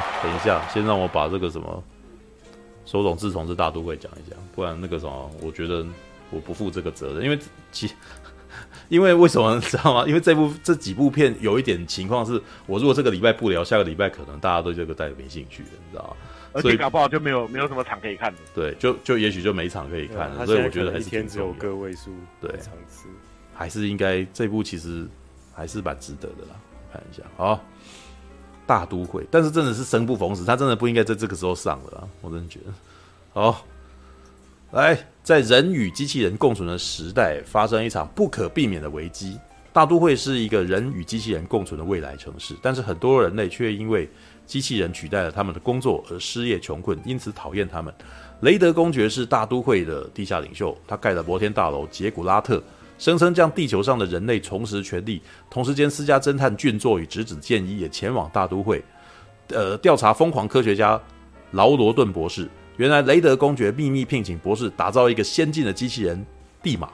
好，等一下，先让我把这个什么手冢治虫之大都会讲一讲，不然那个什么，我觉得我不负这个责任，因为其。因为为什么你知道吗？因为这部 这几部片有一点情况是，我如果这个礼拜不聊，下个礼拜可能大家对这个带没兴趣的，你知道吗？而且搞不好就没有没有什么场可以看的。对，就就也许就没场可以看了，所以我觉得还是一天只有个位数对场次，还是应该这部其实还是蛮值得的啦。看一下，好，大都会，但是真的是生不逢时，他真的不应该在这个时候上了啊，我真的觉得。好，来。在人与机器人共存的时代，发生一场不可避免的危机。大都会是一个人与机器人共存的未来城市，但是很多人类却因为机器人取代了他们的工作而失业穷困，因此讨厌他们。雷德公爵是大都会的地下领袖，他盖了摩天大楼杰古拉特，声称将地球上的人类重拾权利。同时间，私家侦探俊作与侄子健一也前往大都会，呃，调查疯狂科学家劳罗顿博士。原来雷德公爵秘密聘请博士打造一个先进的机器人蒂玛，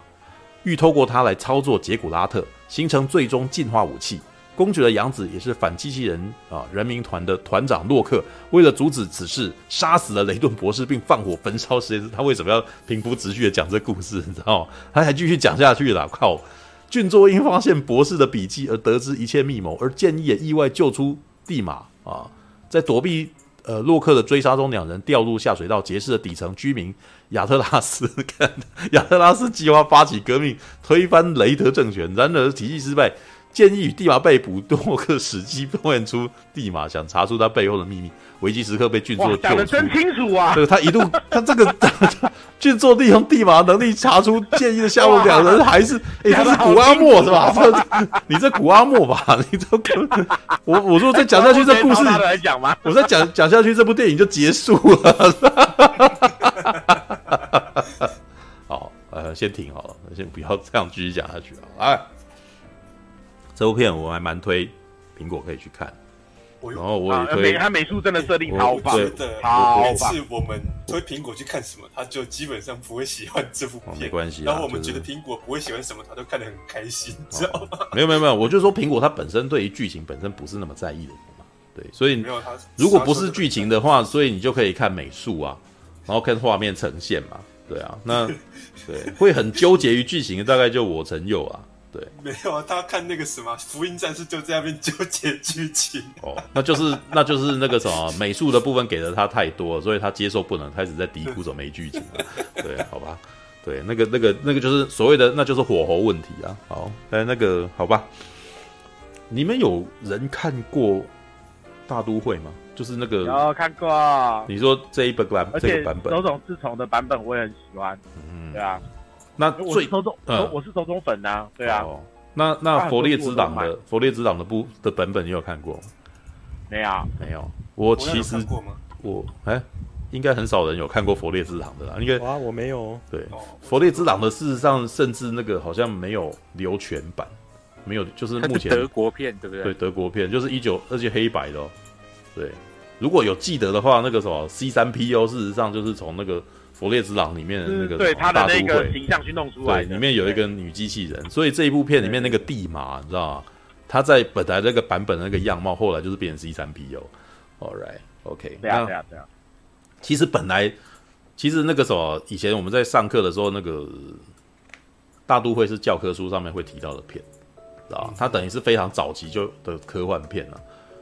欲透过它来操作杰古拉特，形成最终进化武器。公爵的养子也是反机器人啊人民团的团长洛克，为了阻止此事，杀死了雷顿博士，并放火焚烧实验室。他为什么要平铺直叙的讲这故事？你知道吗？他还继续讲下去了。靠！俊作因发现博士的笔记而得知一切密谋，而建议也意外救出蒂玛啊，在躲避。呃，洛克的追杀中，两人掉入下水道，结识了底层居民亚特拉斯。看，亚特拉斯计划发起革命，推翻雷德政权。然而体系失败，建议与蒂玛被捕。洛克使机动员出蒂玛，想查出他背后的秘密。危机时刻被俊作救出。讲得真清楚啊！对，他一度，他这个俊作利用蒂玛能力查出建议的下落，两人还是哎，他、欸、是古阿莫是吧？这你这古阿莫吧？你这我我说再讲下去，这故事 来讲吗？我再讲讲下去，这部电影就结束了。好，呃，先停好了，先不要这样继续讲下去啊！哎，这部片我还蛮推，苹果可以去看。然后我也推，他美术真的设定超棒，真的。好，每次我们推苹果去看什么，他就基本上不会喜欢这部片。没关系。然后我们觉得苹果不会喜欢什么，他都看得很开心，知道吗？没有没有没有，我就说苹果它本身对于剧情本身不是那么在意的嘛，对，所以如果不是剧情的话，所以你就可以看美术啊，然后看画面呈现嘛，对啊，那 对会很纠结于剧情的大概就我曾有啊。对，没有啊，他看那个什么《福音战士》就在那边纠结剧情哦，那就是那就是那个什么美术的部分给了他太多，所以他接受不能，开始在嘀咕着没剧情了。对，好吧，对，那个那个那个就是所谓的那就是火候问题啊。好，但那个好吧，你们有人看过《大都会》吗？就是那个有看过。你说这一本版，这个版本，手冢治虫的版本我也很喜欢。嗯，对啊。那最我是手冢，嗯，我是手中粉呐、啊，对啊。哦、那那佛列之党的佛列之党的部的版本你有看过？没有，没有。我其实我哎、欸，应该很少人有看过佛列之党的啦。应该啊，我没有。对，佛列之党的事实上甚至那个好像没有流全版，没有，就是目前德国片对不对？对，德国片就是一九，而且黑白的哦。对，如果有记得的话，那个什么 C 三 PO，事实上就是从那个。佛列之狼里面的那个对他的那个形象去弄出来，里面有一个女机器人，所以这一部片里面那个蒂玛，你知道吗？他在本来那个版本的那个样貌，后来就是变成 C 三 PO。All right，OK，对啊对啊对啊。其实本来，其实那个什么，以前我们在上课的时候，那个大都会是教科书上面会提到的片，知道吗？它等于是非常早期就的科幻片了，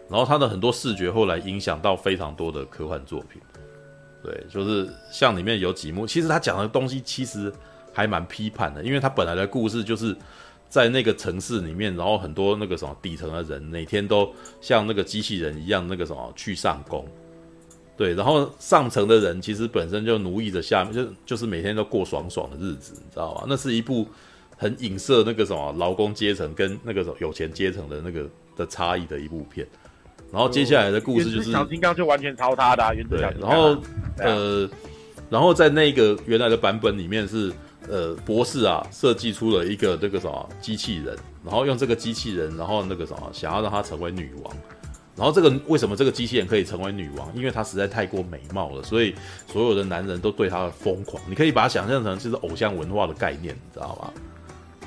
然后它的很多视觉后来影响到非常多的科幻作品。对，就是像里面有几幕，其实他讲的东西其实还蛮批判的，因为他本来的故事就是在那个城市里面，然后很多那个什么底层的人每天都像那个机器人一样，那个什么去上工，对，然后上层的人其实本身就奴役着下面，就就是每天都过爽爽的日子，你知道吗？那是一部很影射那个什么劳工阶层跟那个什么有钱阶层的那个的差异的一部片。然后接下来的故事就是小金刚就完全抄他的、啊，原子小金刚。然后呃，然后在那个原来的版本里面是呃博士啊设计出了一个这个什么机器人，然后用这个机器人，然后那个什么想要让她成为女王。然后这个为什么这个机器人可以成为女王？因为她实在太过美貌了，所以所有的男人都对她疯狂。你可以把它想象成就是偶像文化的概念，你知道吗？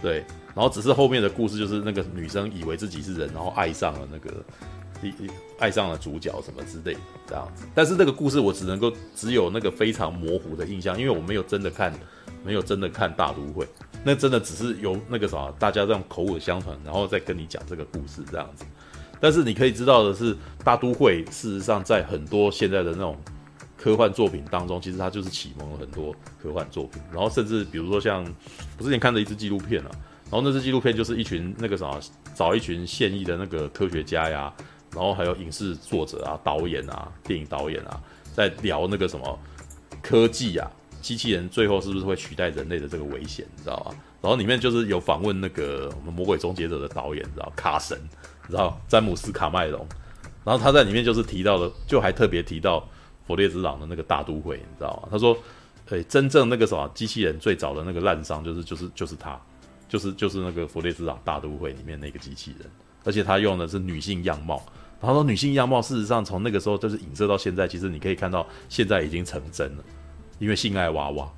对。然后只是后面的故事就是那个女生以为自己是人，然后爱上了那个。你你爱上了主角什么之类的这样子。但是这个故事我只能够只有那个非常模糊的印象，因为我没有真的看，没有真的看大都会，那真的只是由那个啥大家这样口耳相传，然后再跟你讲这个故事这样子。但是你可以知道的是，大都会事实上在很多现在的那种。科幻作品当中，其实它就是启蒙了很多科幻作品。然后甚至比如说像我之前看的一支纪录片啊，然后那支纪录片就是一群那个什么，找一群现役的那个科学家呀，然后还有影视作者啊、导演啊、电影导演啊，在聊那个什么科技啊，机器人最后是不是会取代人类的这个危险，你知道吧？然后里面就是有访问那个我们《魔鬼终结者》的导演，你知道卡神，你知道詹姆斯卡麦隆，然后他在里面就是提到了，就还特别提到。佛列兹朗的那个大都会，你知道吗？他说：“诶、真正那个什么机器人最早的那个滥觴，就是就是就是他，就是就是那个佛列兹朗大都会里面那个机器人，而且他用的是女性样貌。然后说女性样貌，事实上从那个时候就是影射到现在，其实你可以看到现在已经成真了，因为性爱娃娃，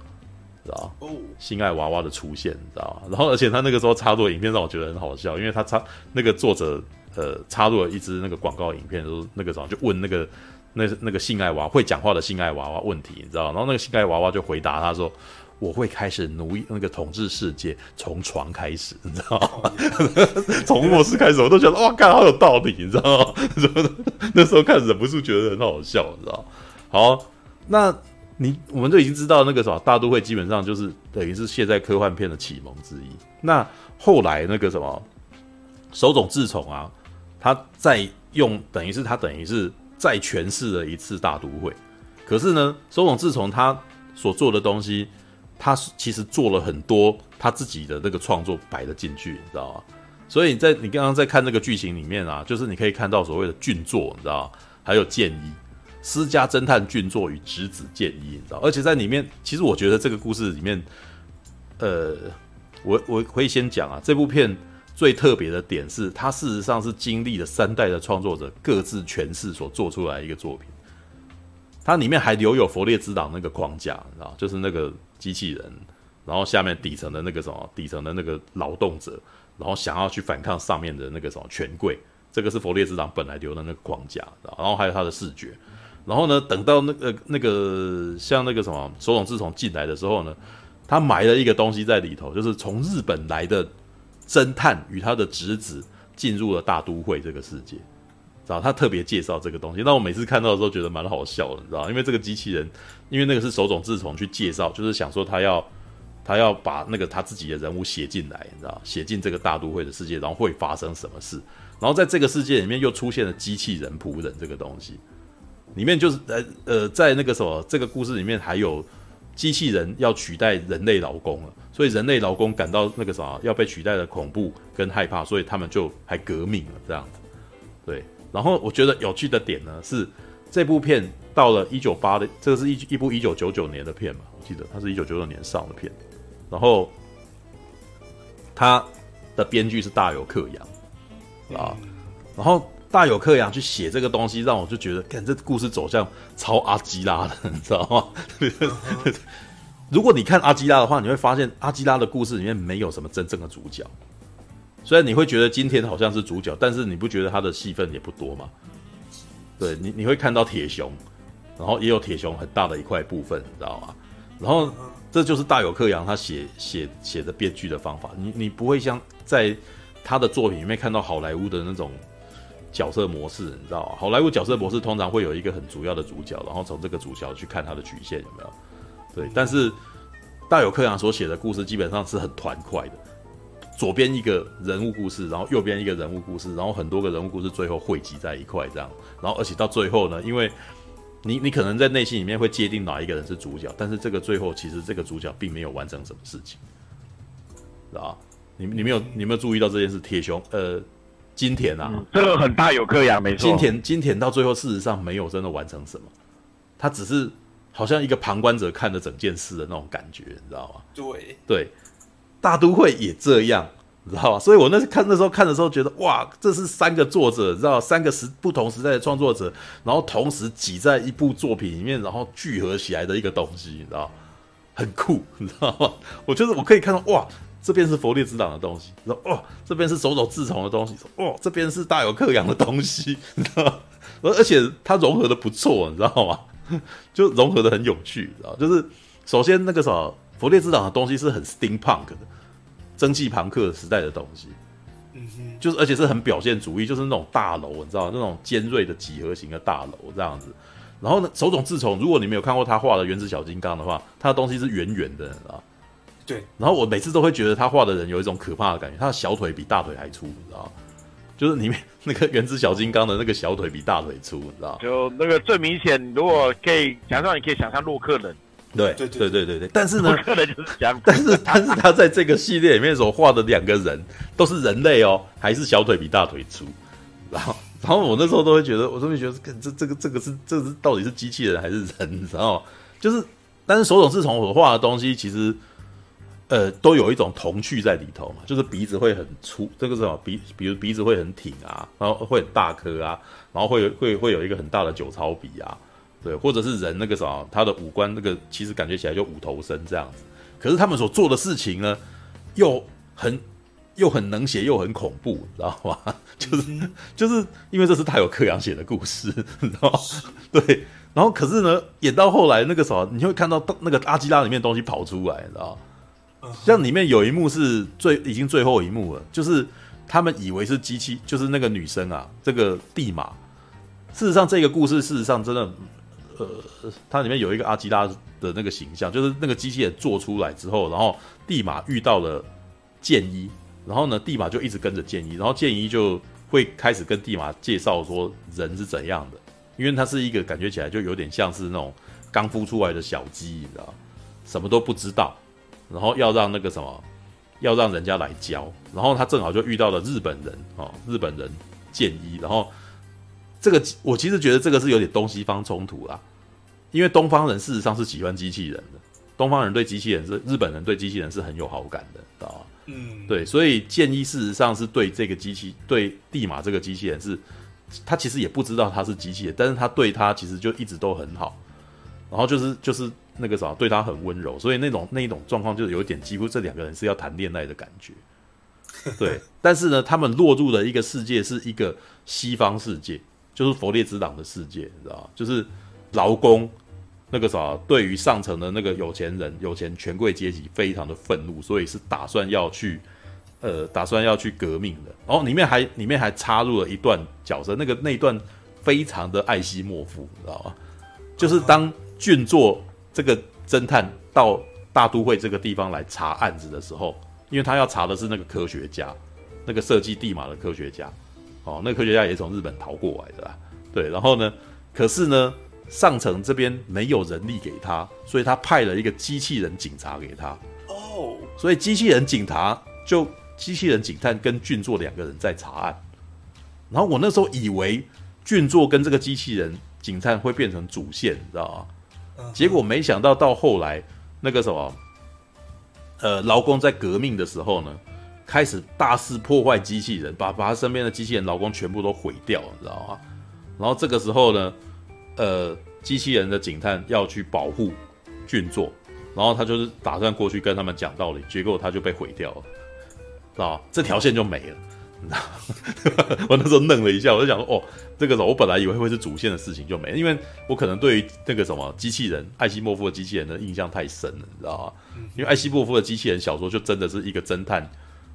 知道吗？性爱娃娃的出现，你知道吗？然后而且他那个时候插入的影片让我觉得很好笑，因为他插那个作者呃插入了一支那个广告影片，说那个时候就问那个。”那那个性爱娃会讲话的性爱娃娃问题，你知道？然后那个性爱娃娃就回答他说：“我会开始奴役那个统治世界，从床开始，你知道吗？从卧室开始，我都觉得哇，看好有道理，你知道吗？那时候看忍不住觉得很好笑，你知道？好，那你我们都已经知道那个什么大都会基本上就是等于是现在科幻片的启蒙之一。那后来那个什么手冢治虫啊，他在用等于是他等于是。再诠释了一次大都会，可是呢，手冢治虫他所做的东西，他其实做了很多他自己的那个创作摆了进去，你知道吗？所以你在你刚刚在看那个剧情里面啊，就是你可以看到所谓的俊作，你知道？还有剑一私家侦探俊作与侄子剑一，你知道？而且在里面，其实我觉得这个故事里面，呃，我我可以先讲啊，这部片。最特别的点是，它事实上是经历了三代的创作者各自诠释所做出来一个作品。它里面还留有佛列兹党那个框架，你知道，就是那个机器人，然后下面底层的那个什么，底层的那个劳动者，然后想要去反抗上面的那个什么权贵，这个是佛列兹党本来留的那个框架，然后还有他的视觉。然后呢，等到那个那个像那个什么手塚治虫进来的时候呢，他埋了一个东西在里头，就是从日本来的。侦探与他的侄子进入了大都会这个世界，知道他特别介绍这个东西。那我每次看到的时候觉得蛮好笑的，你知道，因为这个机器人，因为那个是手冢治虫去介绍，就是想说他要他要把那个他自己的人物写进来，你知道，写进这个大都会的世界，然后会发生什么事。然后在这个世界里面又出现了机器人仆人这个东西，里面就是呃呃，在那个什么这个故事里面还有。机器人要取代人类劳工了，所以人类劳工感到那个啥要被取代的恐怖跟害怕，所以他们就还革命了这样子。对，然后我觉得有趣的点呢是，这部片到了一九八的，这个是一一部一九九九年的片嘛，我记得它是一九九九年上的片，然后它的编剧是大友克洋啊，然后。大友克洋去写这个东西，让我就觉得，看这故事走向超阿基拉的，你知道吗？如果你看阿基拉的话，你会发现阿基拉的故事里面没有什么真正的主角。虽然你会觉得今天好像是主角，但是你不觉得他的戏份也不多吗？对你，你会看到铁熊，然后也有铁熊很大的一块部分，你知道吗？然后这就是大友克洋他写写写的编剧的方法。你你不会像在他的作品里面看到好莱坞的那种。角色模式，你知道吗？好莱坞角色模式通常会有一个很主要的主角，然后从这个主角去看他的曲线有没有？对，但是大友克洋所写的故事基本上是很团块的，左边一个人物故事，然后右边一个人物故事，然后很多个人物故事最后汇集在一块这样，然后而且到最后呢，因为你 你可能在内心里面会界定哪一个人是主角，但是这个最后其实这个主角并没有完成什么事情，知道？你你没有你没有注意到这件事？铁雄呃。金田啊，这 个很大有克洋，没错。金田金田到最后事实上没有真的完成什么，他只是好像一个旁观者看着整件事的那种感觉，你知道吗？对对，大都会也这样，你知道吧？所以我那时看那时候看的时候觉得，哇，这是三个作者，你知道，三个时不同时代的创作者，然后同时挤在一部作品里面，然后聚合起来的一个东西，你知道，很酷，你知道吗？我觉得我可以看到，哇。这边是佛列之党的东西，说哦，这边是手冢治虫的东西，说哦，这边是大有克洋的东西，你知道而？而且它融合的不错，你知道吗？就融合的很有趣，你知道？就是首先那个什么佛列之党的东西是很 steampunk 的，蒸汽朋克时代的东西，嗯哼，就是而且是很表现主义，就是那种大楼，你知道那种尖锐的几何型的大楼这样子。然后呢，手冢治虫，如果你没有看过他画的《原子小金刚》的话，他的东西是圆圆的，你知道？对。然后我每次都会觉得他画的人有一种可怕的感觉，他的小腿比大腿还粗，你知道？就是里面那个《原子小金刚》的那个小腿比大腿粗，你知道？就那个最明显，如果可以想象，你可以想象洛克人。对对对对对对。但是呢，洛克人就是这样。但是 但是他在这个系列里面所画的两个人都是人类哦，还是小腿比大腿粗，然后。然后我那时候都会觉得，我都会觉得这这这个这个是这是到底是机器人还是人？你知道吗？就是，但是手冢治虫所画的东西，其实呃都有一种童趣在里头嘛，就是鼻子会很粗，这个是什么鼻？比如鼻子会很挺啊，然后会很大颗啊，然后会会会有一个很大的酒槽鼻啊，对，或者是人那个什么，他的五官那个其实感觉起来就五头身这样子，可是他们所做的事情呢，又很。又很能写又很恐怖，你知道吗？就是 就是因为这是大有克洋写的故事，你知道吗？对。然后可是呢，演到后来那个时候，你会看到那个阿基拉里面的东西跑出来，你知道吗？像里面有一幕是最已经最后一幕了，就是他们以为是机器，就是那个女生啊，这个地马。事实上，这个故事事实上真的，呃，它里面有一个阿基拉的那个形象，就是那个机器人做出来之后，然后蒂玛遇到了剑一。然后呢，蒂玛就一直跟着剑一，然后剑一就会开始跟蒂玛介绍说人是怎样的，因为他是一个感觉起来就有点像是那种刚孵出来的小鸡，你知道，什么都不知道，然后要让那个什么，要让人家来教，然后他正好就遇到了日本人哦，日本人剑一，然后这个我其实觉得这个是有点东西方冲突啦，因为东方人事实上是喜欢机器人的，东方人对机器人是日本人对机器人是很有好感的，知道吗？嗯，对，所以建议事实上是对这个机器，对蒂玛这个机器人是，他其实也不知道他是机器人，但是他对他其实就一直都很好，然后就是就是那个啥，对他很温柔，所以那种那一种状况就是有一点几乎这两个人是要谈恋爱的感觉，对，但是呢，他们落入的一个世界是一个西方世界，就是佛列兹党的世界，你知道吗？就是劳工。那个啥，对于上层的那个有钱人、有钱权贵阶级非常的愤怒，所以是打算要去，呃，打算要去革命的。然后里面还里面还插入了一段角色，那个那一段非常的艾西莫夫，你知道吗？就是当俊作这个侦探到大都会这个地方来查案子的时候，因为他要查的是那个科学家，那个设计地马的科学家，哦，那科学家也从日本逃过来的啦。对，然后呢，可是呢。上层这边没有人力给他，所以他派了一个机器人警察给他。哦，所以机器人警察就机器人警探跟俊作两个人在查案。然后我那时候以为俊作跟这个机器人警探会变成主线，你知道吗？结果没想到到后来那个什么，呃，劳工在革命的时候呢，开始大肆破坏机器人，把把他身边的机器人劳工全部都毁掉，你知道吗？然后这个时候呢。呃，机器人的警探要去保护俊作，然后他就是打算过去跟他们讲道理，结果他就被毁掉了，知道？这条线就没了，你知道？我那时候愣了一下，我就想说，哦，这个我本来以为会是主线的事情就没了，因为我可能对于那个什么机器人艾西莫夫的机器人的印象太深了，你知道吗？因为艾西莫夫的机器人小说就真的是一个侦探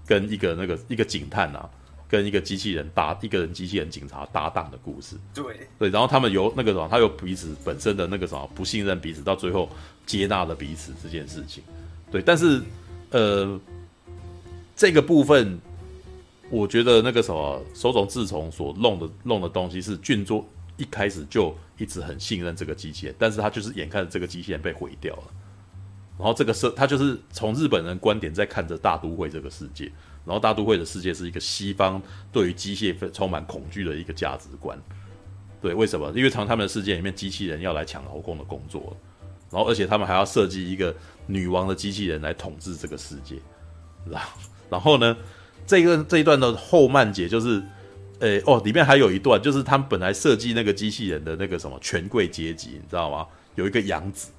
跟一个那个一个警探啊。跟一个机器人搭一个人机器人警察搭档的故事，对。对，然后他们由那个什么，他有彼此本身的那个什么不信任彼此，到最后接纳了彼此这件事情，对，但是呃，这个部分我觉得那个什么手冢治虫所弄的弄的东西是俊作一开始就一直很信任这个机器人，但是他就是眼看着这个机器人被毁掉了，然后这个是他就是从日本人观点在看着大都会这个世界。然后大都会的世界是一个西方对于机械充满恐惧的一个价值观，对，为什么？因为从他们的世界里面，机器人要来抢劳工的工作，然后而且他们还要设计一个女王的机器人来统治这个世界，然然后呢，这个这一段的后半节就是，诶哦，里面还有一段就是他们本来设计那个机器人的那个什么权贵阶级，你知道吗？有一个养子，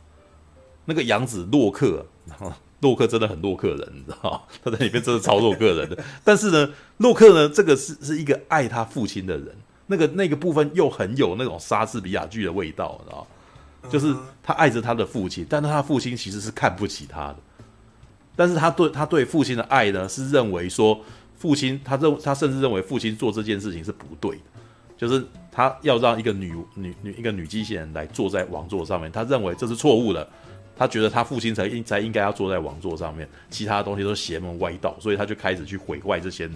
那个养子洛克，然后。洛克真的很洛克人，你知道？他在里面真的超洛克人的。但是呢，洛克呢，这个是是一个爱他父亲的人，那个那个部分又很有那种莎士比亚剧的味道，你知道？就是他爱着他的父亲，但是他父亲其实是看不起他的。但是他对他对父亲的爱呢，是认为说父亲，他认他甚至认为父亲做这件事情是不对的，就是他要让一个女女女一个女机器人来坐在王座上面，他认为这是错误的，他觉得他父亲才应才应该要坐在王座上面，其他的东西都邪门歪道，所以他就开始去毁坏这些，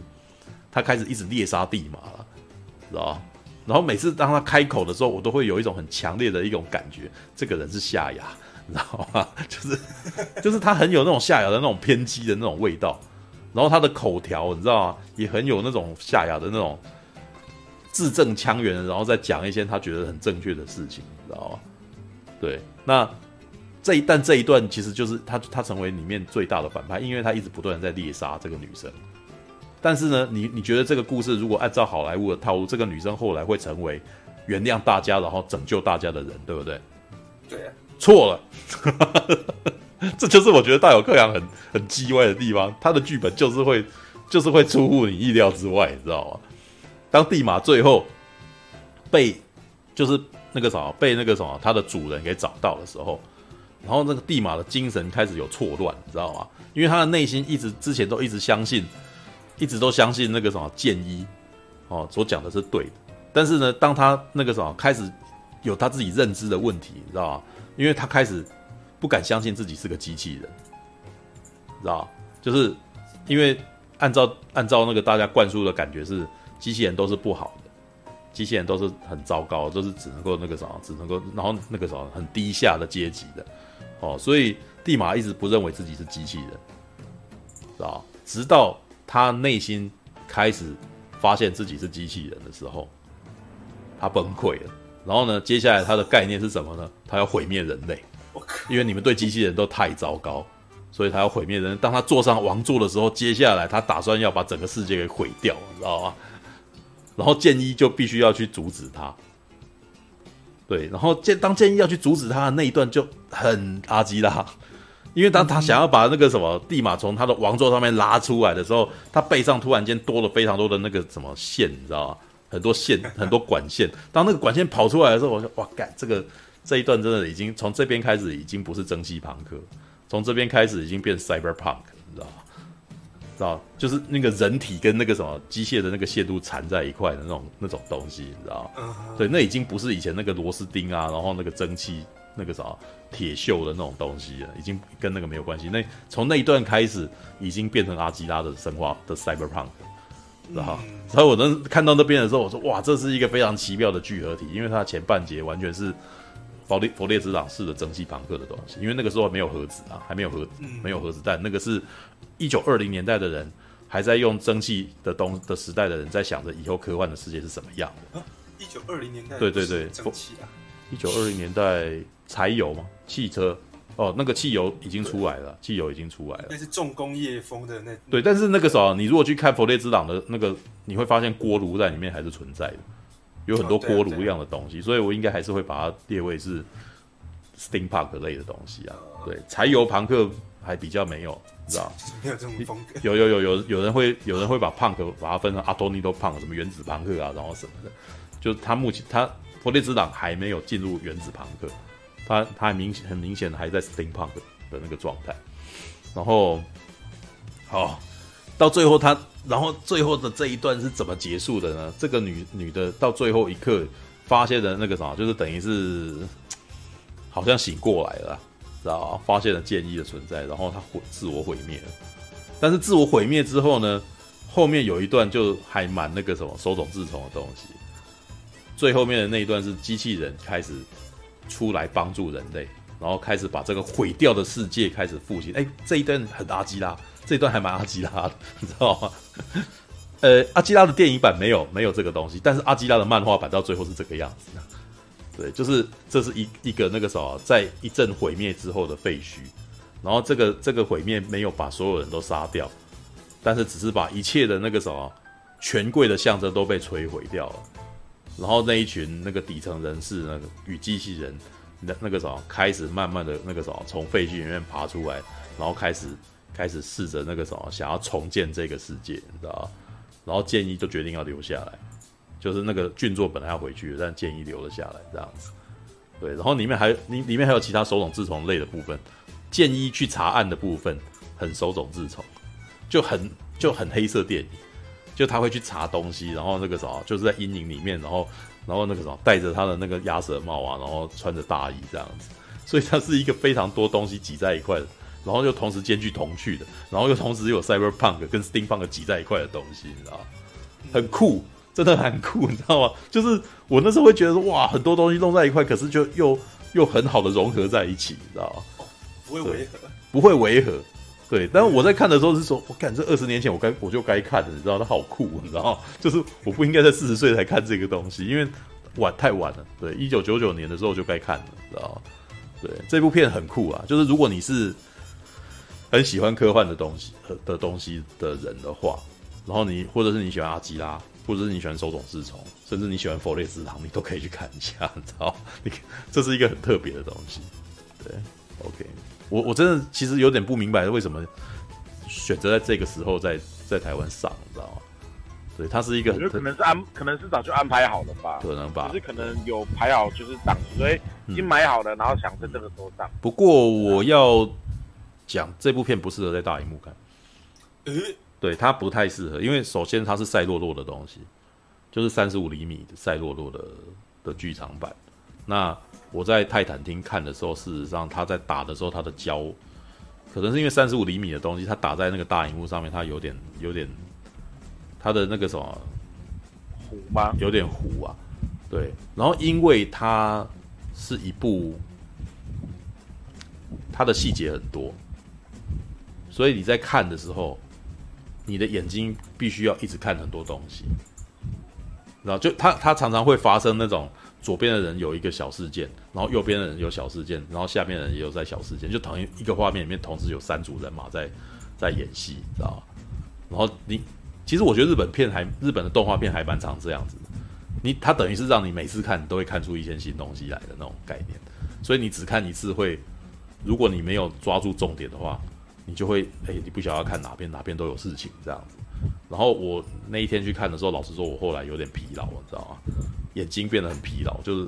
他开始一直猎杀地马了，知道？然后每次当他开口的时候，我都会有一种很强烈的一种感觉，这个人是夏亚。你知道吗？就是，就是他很有那种夏亚的那种偏激的那种味道，然后他的口条你知道吗？也很有那种夏亚的那种字正腔圆，然后再讲一些他觉得很正确的事情，你知道吗？对，那这一但这一段其实就是他他成为里面最大的反派，因为他一直不断的在猎杀这个女生。但是呢，你你觉得这个故事如果按照好莱坞的套路，这个女生后来会成为原谅大家，然后拯救大家的人，对不对？对啊。错了，这就是我觉得大有克洋很很鸡歪的地方。他的剧本就是会，就是会出乎你意料之外，你知道吗？当地马最后被就是那个什么被那个什么他的主人给找到的时候，然后那个地马的精神开始有错乱，你知道吗？因为他的内心一直之前都一直相信，一直都相信那个什么剑一哦所讲的是对的，但是呢，当他那个什么开始有他自己认知的问题，你知道吗？因为他开始不敢相信自己是个机器人，知道？就是因为按照按照那个大家灌输的感觉是机器人都是不好的，机器人都是很糟糕，都是只能够那个什么，只能够然后那个什么很低下的阶级的哦，所以蒂玛一直不认为自己是机器人，知道？直到他内心开始发现自己是机器人的时候，他崩溃了。然后呢，接下来他的概念是什么呢？他要毁灭人类，因为你们对机器人都太糟糕，所以他要毁灭人。当他坐上王座的时候，接下来他打算要把整个世界给毁掉，你知道吗？然后剑一就必须要去阻止他。对，然后建当建议要去阻止他的那一段就很阿基拉，因为当他想要把那个什么地马从他的王座上面拉出来的时候，他背上突然间多了非常多的那个什么线，你知道吗？很多线，很多管线。当那个管线跑出来的时候，我说：“哇，干这个这一段真的已经从这边开始，已经不是蒸汽朋克，从这边开始已经变 cyberpunk，你知道吗？知道？就是那个人体跟那个什么机械的那个线路缠在一块的那种那种东西，你知道吗？对，那已经不是以前那个螺丝钉啊，然后那个蒸汽那个啥铁锈的那种东西了，已经跟那个没有关系。那从那一段开始，已经变成阿基拉的神话的 cyberpunk。”然后，所以我能看到那边的时候，我说哇，这是一个非常奇妙的聚合体，因为它前半节完全是佛列佛列兹朗式的蒸汽朋克的东西，因为那个时候还没有核子啊，还没有核没有核子弹，那个是一九二零年代的人还在用蒸汽的东的时代的人在想着以后科幻的世界是什么样的。一九二零年代，对对对，蒸汽啊，一九二零年代柴油嘛，汽车。哦，那个汽油已经出来了，汽油已经出来了。那是重工业风的那。对，但是那个时候，你如果去看佛列兹朗的那个，你会发现锅炉在里面还是存在的，有很多锅炉一样的东西，所以我应该还是会把它列为是 steampunk 类的东西啊。对，柴油朋克还比较没有，你知道？没有这种风格。有有有有有人会有人会把 punk 把它分成 atonito punk 什么原子朋克啊，然后什么的，就他目前他佛列兹党还没有进入原子朋克。他他很明显很明显的还在 steampunk 的那个状态，然后，好，到最后他，然后最后的这一段是怎么结束的呢？这个女女的到最后一刻发现的那个什么，就是等于是 好像醒过来了，知道吧？发现了剑一的存在，然后她毁自我毁灭。但是自我毁灭之后呢，后面有一段就还蛮那个什么手冢治虫的东西。最后面的那一段是机器人开始。出来帮助人类，然后开始把这个毁掉的世界开始复兴。哎，这一段很阿基拉，这一段还蛮阿基拉的，你知道吗？呃，阿基拉的电影版没有没有这个东西，但是阿基拉的漫画版到最后是这个样子的。对，就是这是一一个那个什么，在一阵毁灭之后的废墟，然后这个这个毁灭没有把所有人都杀掉，但是只是把一切的那个什么权贵的象征都被摧毁掉了。然后那一群那个底层人士，那个与机器人，那那个什么开始慢慢的那个什么从废墟里面爬出来，然后开始开始试着那个什么，想要重建这个世界，你知道？然后建议就决定要留下来，就是那个俊作本来要回去，但建议留了下来，这样子。对，然后里面还里里面还有其他手冢治虫类的部分，建议去查案的部分很手冢治虫，就很就很黑色电影，就他会去查东西，然后那个什么就是在阴影里面，然后然后那个什么戴着他的那个鸭舌帽啊，然后穿着大衣这样子，所以它是一个非常多东西挤在一块的，然后又同时兼具童趣的，然后又同时有 cyberpunk 跟 steampunk 挤在一块的东西，你知道吗？很酷。真的很酷，你知道吗？就是我那时候会觉得说，哇，很多东西弄在一块，可是就又又很好的融合在一起，你知道吗？不会违和，不会违和。对，但是我在看的时候是说，我感这二十年前我该我就该看的，你知道，它好酷，你知道？就是我不应该在四十岁才看这个东西，因为晚太晚了。对，一九九九年的时候就该看了，你知道？对，这部片很酷啊，就是如果你是很喜欢科幻的东西的东西的人的话，然后你或者是你喜欢阿基拉。或者是你喜欢手冢治虫，甚至你喜欢弗类斯堂，你都可以去看一下，你知道？你这是一个很特别的东西。对，OK，我我真的其实有点不明白为什么选择在这个时候在在台湾上，你知道吗？对，它是一个很，可能是安，可能是早就安排好了吧？可能吧？就是可能有排好，就是档期，所以已经买好了，然后想在这个时候上。不过我要讲，这部片不适合在大荧幕看。嗯。对，它不太适合，因为首先它是赛洛洛的东西，就是三十五厘米的赛洛洛的的剧场版。那我在泰坦厅看的时候，事实上他在打的时候，他的胶可能是因为三十五厘米的东西，它打在那个大荧幕上面，它有点有点它的那个什么糊吗？有点糊啊。对，然后因为它是一部它的细节很多，所以你在看的时候。你的眼睛必须要一直看很多东西，然后就它它常常会发生那种左边的人有一个小事件，然后右边的人有小事件，然后下面的人也有在小事件，就等于一个画面里面同时有三组人马在在演戏，知道吗？然后你其实我觉得日本片还日本的动画片还蛮常这样子，你他等于是让你每次看都会看出一些新东西来的那种概念，所以你只看一次会，如果你没有抓住重点的话。你就会哎、你不晓得要看哪边，哪边都有事情这样子。然后我那一天去看的时候，老实说，我后来有点疲劳，你知道吗？眼睛变得很疲劳，就是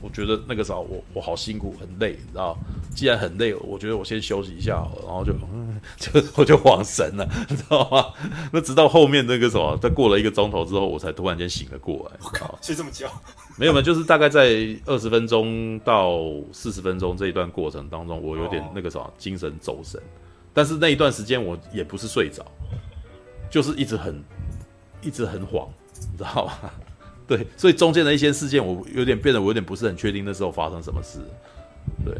我觉得那个时候我我好辛苦，很累，你知道？既然很累，我觉得我先休息一下，然后就 嗯，就我就晃神了，你知道吗？那直到后面那个什么，再过了一个钟头之后，我才突然间醒了过来。我靠，睡这么久？没有没有，就是大概在二十分钟到四十分钟这一段过程当中，我有点那个什么精神走神。但是那一段时间我也不是睡着，就是一直很，一直很晃，你知道吗？对，所以中间的一些事件，我有点变得我有点不是很确定那时候发生什么事。对，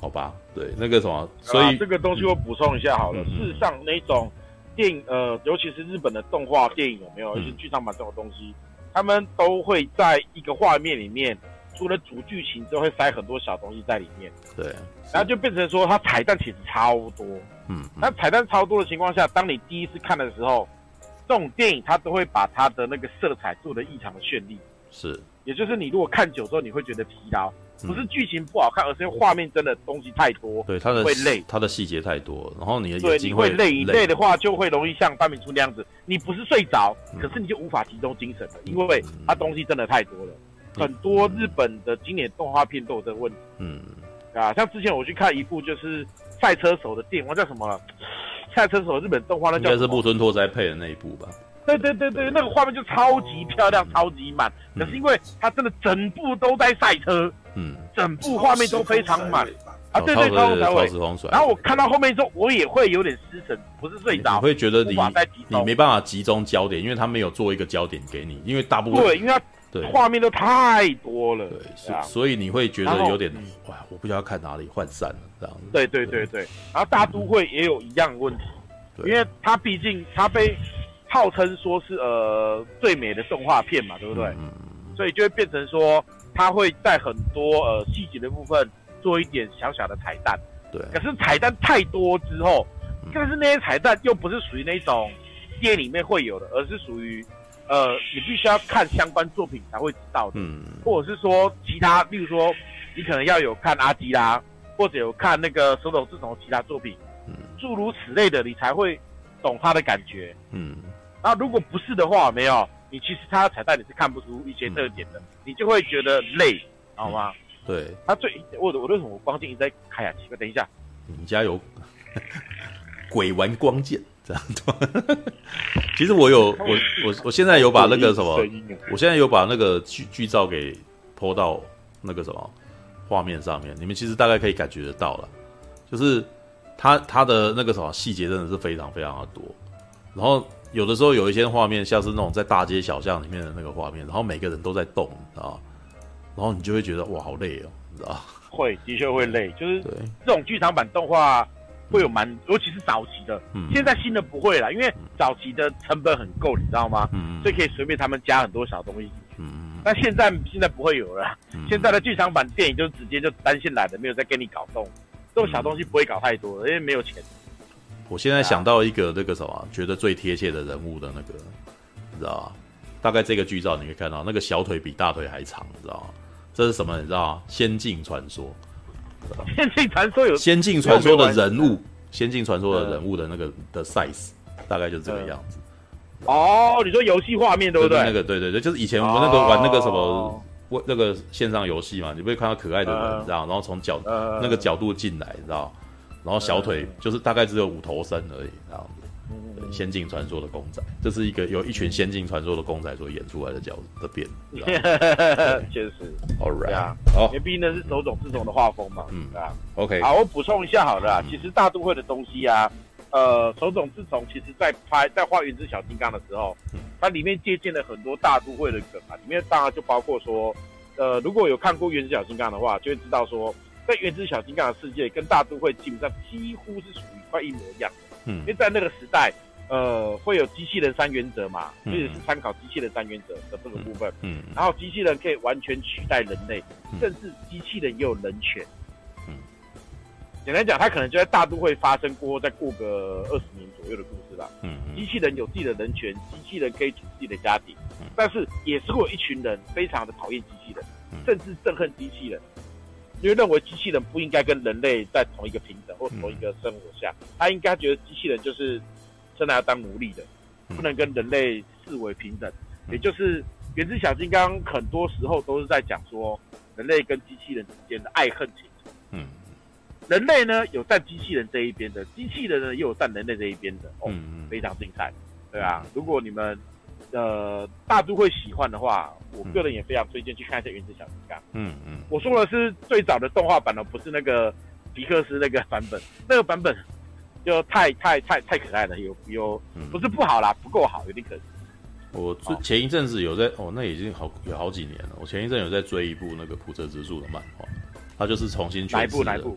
好吧，对，那个什么，所以、啊、这个东西我补充一下好了。嗯、事实上，那种电影，呃，尤其是日本的动画电影有没有，一些剧场版这种东西，他们都会在一个画面里面。除了主剧情之后，会塞很多小东西在里面。对，然后就变成说，它彩蛋其实超多。嗯，那彩蛋超多的情况下，当你第一次看的时候，这种电影它都会把它的那个色彩做得异常的绚丽。是，也就是你如果看久之后，你会觉得疲劳，不是剧情不好看，而是因为画面真的东西太多。对，它的会累，它的细节太多，然后你的眼对睛会累。一累的话，就会容易像范明初那样子，你不是睡着，可是你就无法集中精神了，因为它东西真的太多了。很多日本的经典动画片都有这个问题，嗯，啊，像之前我去看一部就是赛车手的电影，叫什么？赛车手日本动画，那叫应该是木村拓哉配的那一部吧？对对对对，那个画面就超级漂亮，超级满。可是因为它真的整部都在赛车，嗯，整部画面都非常满啊，对对，超时空甩。然后我看到后面之后，我也会有点失神，不是睡着，你会觉得你你没办法集中焦点，因为他没有做一个焦点给你，因为大部分对，因为他。对，画面都太多了，对，所以所以你会觉得有点哇，我不知道要看哪里，涣散了这样子。对对对对，然后大都会也有一样问题，因为它毕竟它被号称说是呃最美的动画片嘛，对不对？嗯。所以就会变成说，它会在很多呃细节的部分做一点小小的彩蛋。对。可是彩蛋太多之后，但是那些彩蛋又不是属于那种电影里面会有的，而是属于。呃，你必须要看相关作品才会知道的，嗯，或者是说其他，例如说你可能要有看阿基拉，或者有看那个手冢治虫其他作品，嗯。诸如此类的，你才会懂他的感觉。嗯，那如果不是的话，没有，你其实他的彩蛋你是看不出一些特点的，嗯、你就会觉得累，好吗？嗯、对，他最我我为什么我光剑一直在开啊？奇怪，等一下，你家有 鬼玩光剑这样 其实我有我我我现在有把那个什么，我现在有把那个剧剧照给 po 到那个什么画面上面，你们其实大概可以感觉得到了，就是它它的那个什么细节真的是非常非常的多，然后有的时候有一些画面像是那种在大街小巷里面的那个画面，然后每个人都在动啊，然后你就会觉得哇好累哦，你知道？会的确会累，就是这种剧场版动画。会有蛮，尤其是早期的，嗯、现在新的不会了，因为早期的成本很够，你知道吗？嗯、所以可以随便他们加很多小东西。嗯，但现在现在不会有了，嗯、现在的剧场版电影就直接就单线来的，没有再跟你搞动，这种小东西不会搞太多，因为没有钱。我现在想到一个那个什么，觉得最贴切的人物的那个，你知道吗？大概这个剧照你可以看到，那个小腿比大腿还长，你知道吗？这是什么？你知道吗？仙境传说。仙境传说有仙境传说的人物，仙境传说的人物的那个的 size 大概就是这个样子。哦，你说游戏画面对不对？那个对对对，就是以前我们那个玩那个什么，那个线上游戏嘛，你不会看到可爱的人这样，然后从角那个角度进来，你知道？然后小腿就是大概只有五头身而已，这样子。仙境传说的公仔，这是一个由一群仙境传说的公仔所演出来的角的变，确实。All right，好，因为毕竟那是手冢治虫的画风嘛，嗯。啊，OK。好，我补充一下好了，其实大都会的东西啊，呃，手冢治虫其实在拍在画原子小金刚的时候，它里面借鉴了很多大都会的梗啊，里面当然就包括说，呃，如果有看过原子小金刚的话，就会知道说，在原子小金刚的世界跟大都会基本上几乎是属于快一模一样的，嗯，因为在那个时代。呃，会有机器人三原则嘛？这也是参考机器人三原则的这个部分。嗯，然后机器人可以完全取代人类，甚至机器人也有人权。嗯，简单讲，它可能就在大都会发生过后，再过个二十年左右的故事吧。嗯，机器人有自己的人权，机器人可以组自己的家庭，但是也是会有一群人非常的讨厌机器人，甚至憎恨机器人，因为认为机器人不应该跟人类在同一个平等或同一个生活下，他应该觉得机器人就是。生来要当奴隶的，不能跟人类视为平等。嗯、也就是《原子小金刚》很多时候都是在讲说人类跟机器人之间的爱恨情仇。嗯，人类呢有站机器人这一边的，机器人呢又有站人类这一边的。哦，嗯、非常精彩。对啊，如果你们呃大都会喜欢的话，我个人也非常推荐去看一下《原子小金刚》。嗯嗯，我说的是最早的动画版哦，不是那个皮克斯那个版本，那个版本。就太太太太可爱了，有有不是不好啦，不够好，有点可惜。我最前一阵子有在哦，那已经好有好几年了。我前一阵有在追一部那个普泽直树的漫画，他就是重新哪一部哪一部？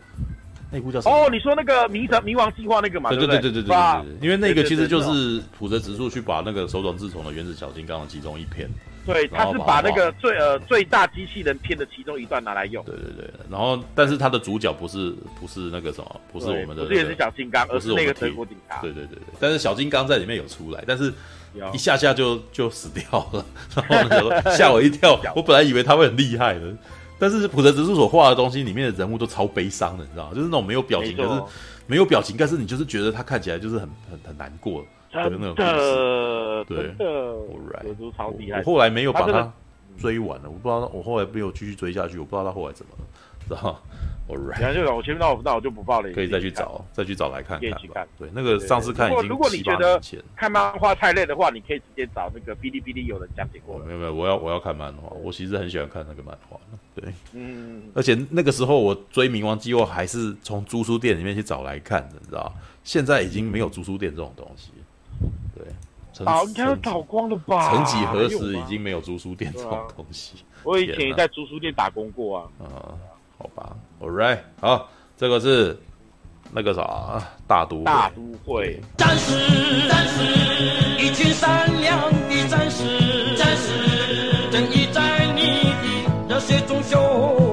那部叫什么？哦，你说那个迷城迷王计划那个嘛？对对对对对对对，因为那个其实就是普泽直树去把那个手冢治虫的原子小金刚的其中一篇。对，他是把那个最呃最大机器人片的其中一段拿来用。对对对，然后但是他的主角不是不是那个什么，不是我们的，不是也是小金刚，而是那个德国警察。对对对对，但是小金刚在里面有出来，但是一下下就就死掉了，然后吓我一跳。我本来以为他会很厉害的，但是普泽直树所画的东西里面的人物都超悲伤的，你知道吗？就是那种没有表情，可是没有表情，但是你就是觉得他看起来就是很很很难过的那种故事。对，真的，我超厉害。我后来没有把它。追完了，我不知道，我后来没有继续追下去，我不知道他后来怎么了，知道？Alright，然后就我前面那我那我就不报了，可以再去找，再去找来看看。看，对，那个上次看已经如果你觉得看漫画太累的话，你可以直接找那个哔哩哔哩有人讲解过。没有没有，我要我要看漫画，我其实很喜欢看那个漫画。对，嗯，而且那个时候我追《冥王计划》还是从租书店里面去找来看的，你知道？现在已经没有租书店这种东西。对。啊，应该都倒光了吧？曾几何时，已经没有租书店这种东西。我以前也在租书店打工过啊。啊，好吧，All right，好，这个是那个啥，大都大都会。战士，战士，一群善良的战士，战士，正义在你的热血中修。